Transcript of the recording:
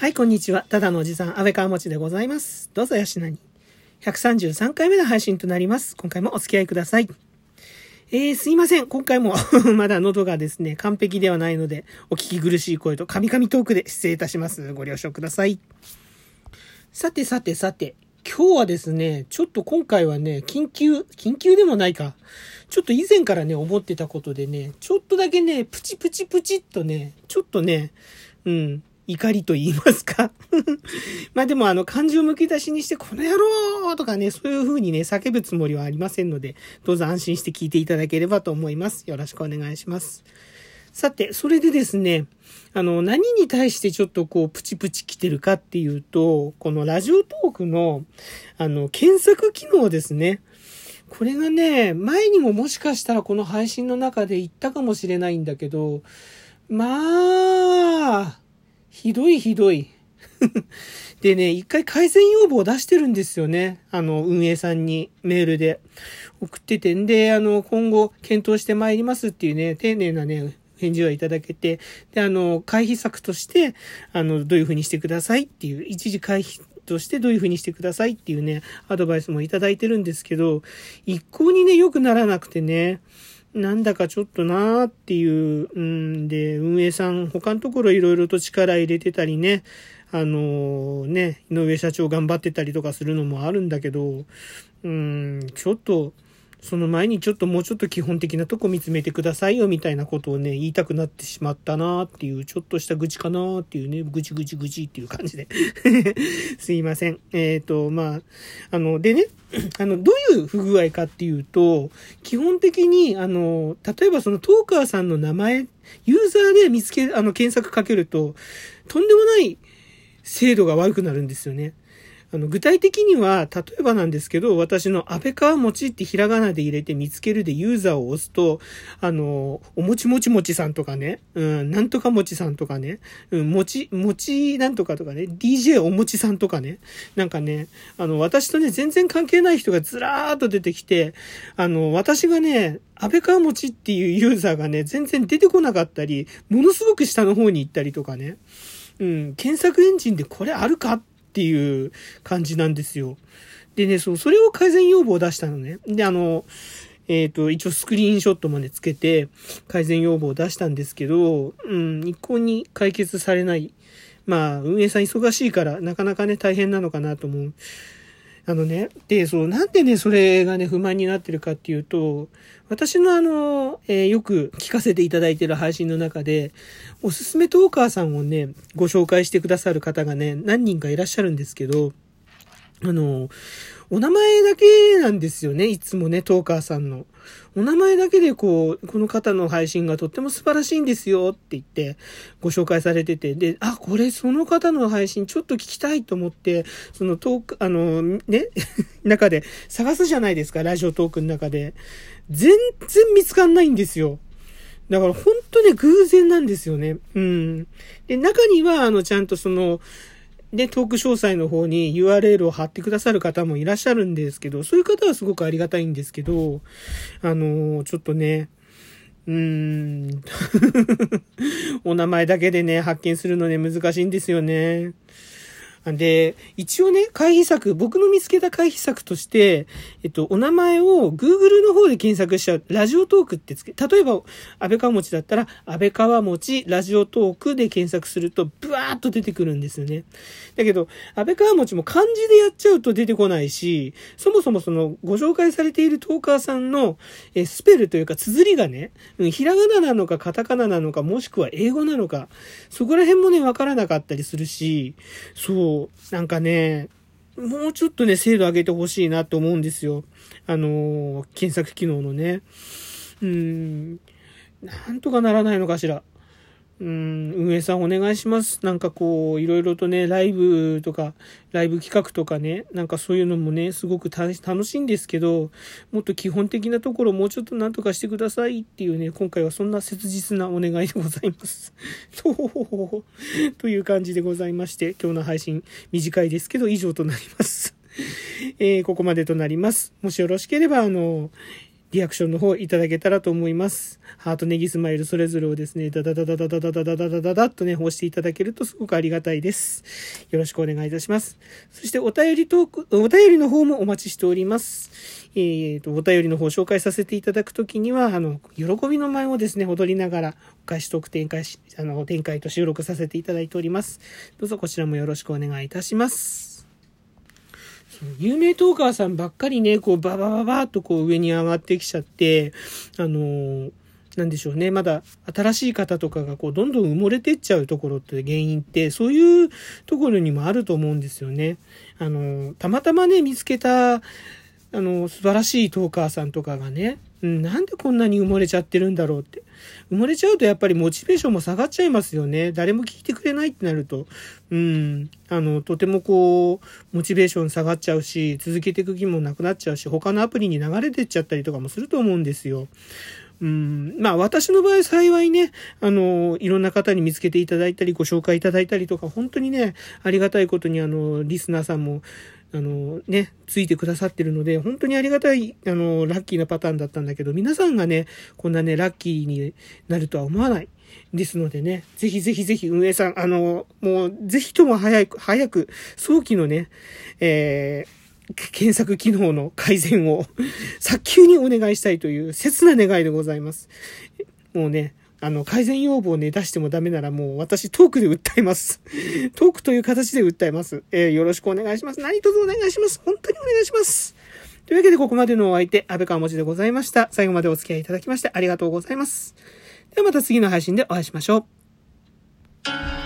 はい、こんにちは。ただのおじさん、安倍川持でございます。どうぞよしなに。133回目の配信となります。今回もお付き合いください。えー、すいません。今回も まだ喉がですね、完璧ではないので、お聞き苦しい声とカミカミトークで失礼いたします。ご了承ください。さてさてさて、今日はですね、ちょっと今回はね、緊急、緊急でもないか。ちょっと以前からね、思ってたことでね、ちょっとだけね、プチプチプチっとね、ちょっとね、うん、怒りと言いますか。まあでもあの漢字をむき出しにして、この野郎とかね、そういう風にね、叫ぶつもりはありませんので、どうぞ安心して聞いていただければと思います。よろしくお願いします。さて、それでですね、あの、何に対してちょっとこう、プチプチ来てるかっていうと、このラジオトークの、あの、検索機能ですね。これがね、前にももしかしたらこの配信の中で言ったかもしれないんだけど、まあ、ひどいひどい。でね、一回改善要望を出してるんですよね。あの、運営さんにメールで。送ってて。んで、あの、今後検討してまいりますっていうね、丁寧なね、返事はいただけて、で、あの、回避策として、あの、どういうふうにしてくださいっていう、一時回避としてどういうふうにしてくださいっていうね、アドバイスもいただいてるんですけど、一向にね、良くならなくてね、なんだかちょっとなーっていう、うんで、運営さん、他のところいろいろと力入れてたりね、あのーね、井上社長頑張ってたりとかするのもあるんだけど、うん、ちょっと、その前にちょっともうちょっと基本的なとこ見つめてくださいよみたいなことをね、言いたくなってしまったなっていう、ちょっとした愚痴かなっていうね、愚痴愚痴愚痴っていう感じで。すいません。えっ、と、まあ、あの、でね、あの、どういう不具合かっていうと、基本的に、あの、例えばそのトーカーさんの名前、ユーザーで見つけ、あの、検索かけると、とんでもない精度が悪くなるんですよね。あの、具体的には、例えばなんですけど、私の安倍川餅ってひらがなで入れて見つけるでユーザーを押すと、あの、おもちもちもちさんとかね、うん、なんとかもちさんとかね、うん、もち、もちなんとかとかね、DJ おもちさんとかね、なんかね、あの、私とね、全然関係ない人がずらーっと出てきて、あの、私がね、安倍川餅っていうユーザーがね、全然出てこなかったり、ものすごく下の方に行ったりとかね、うん、検索エンジンでこれあるかっていう感じなんですよ。でね、そう、それを改善要望を出したのね。で、あの、えっ、と、一応スクリーンショットまでつけて改善要望を出したんですけど、うん、一向に解決されない。まあ、運営さん忙しいからなかなかね、大変なのかなと思う。あのね、で、そう、なんでね、それがね、不満になってるかっていうと、私のあの、えーよく聞かせていただいてる配信の中で、おすすめトーカーさんをね、ご紹介してくださる方がね、何人かいらっしゃるんですけど、あの、お名前だけなんですよね、いつもね、トーカーさんの。お名前だけでこう、この方の配信がとっても素晴らしいんですよって言ってご紹介されてて、で、あ、これその方の配信ちょっと聞きたいと思って、そのトーク、あの、ね、中で探すじゃないですか、ラジオトークの中で。全然見つかんないんですよ。だから本当に偶然なんですよね。うん。で、中には、あの、ちゃんとその、で、トーク詳細の方に URL を貼ってくださる方もいらっしゃるんですけど、そういう方はすごくありがたいんですけど、あの、ちょっとね、うーん、お名前だけでね、発見するのね、難しいんですよね。で、一応ね、回避策、僕の見つけた回避策として、えっと、お名前を Google の方で検索しちゃう、ラジオトークってつけ、例えば、安倍川餅だったら、安倍川餅ラジオトークで検索すると、ブワーっと出てくるんですよね。だけど、安倍川餅も漢字でやっちゃうと出てこないし、そもそもその、ご紹介されているトーカーさんの、えスペルというか、綴りがね、うんひらがななのか、カタカナなのか、もしくは英語なのか、そこら辺もね、わからなかったりするし、そう、なんかね、もうちょっとね、精度上げてほしいなと思うんですよ。あのー検索機能のね。うん、なんとかならないのかしら。うん、運営さんお願いします。なんかこう、いろいろとね、ライブとか、ライブ企画とかね、なんかそういうのもね、すごく楽しいんですけど、もっと基本的なところもうちょっとなんとかしてくださいっていうね、今回はそんな切実なお願いでございます。と という感じでございまして、今日の配信短いですけど以上となります。えーここまでとなります。もしよろしければ、あの、リアクションの方いただけたらと思います。ハート、ネギ、スマイル、それぞれをですね、ダダダダダダダダダダダダダとね、押していただけるとすごくありがたいです。よろしくお願いいたします。そしてお便りトーク、お便りの方もお待ちしております。えー、と、お便りの方紹介させていただくときには、あの、喜びの舞をですね、踊りながら、お返しトーク展開し、あの、展開と収録させていただいております。どうぞこちらもよろしくお願いいたします。有名トーカーさんばっかりね、こう、ババババーっとこう上に上がってきちゃって、あのー、なんでしょうね。まだ新しい方とかがこう、どんどん埋もれてっちゃうところって原因って、そういうところにもあると思うんですよね。あの、たまたまね、見つけた、あの、素晴らしいトーカーさんとかがね、うん、なんでこんなに埋もれちゃってるんだろうって。埋もれちゃうとやっぱりモチベーションも下がっちゃいますよね。誰も聞いてくれないってなると。うん。あの、とてもこう、モチベーション下がっちゃうし、続けていく気もなくなっちゃうし、他のアプリに流れてっちゃったりとかもすると思うんですよ。うん、まあ私の場合幸いね、あの、いろんな方に見つけていただいたり、ご紹介いただいたりとか、本当にね、ありがたいことにあの、リスナーさんも、あのね、ついてくださってるので、本当にありがたい、あの、ラッキーなパターンだったんだけど、皆さんがね、こんなね、ラッキーになるとは思わない。ですのでね、ぜひぜひぜひ運営さん、あの、もう、ぜひとも早く、早く、早期のね、えー、検索機能の改善を早急にお願いしたいという切な願いでございます。もうね、あの、改善要望をね、出してもダメならもう私トークで訴えます。トークという形で訴えます。えー、よろしくお願いします。何卒お願いします。本当にお願いします。というわけでここまでのお相手、安倍川文字でございました。最後までお付き合いいただきましてありがとうございます。ではまた次の配信でお会いしましょう。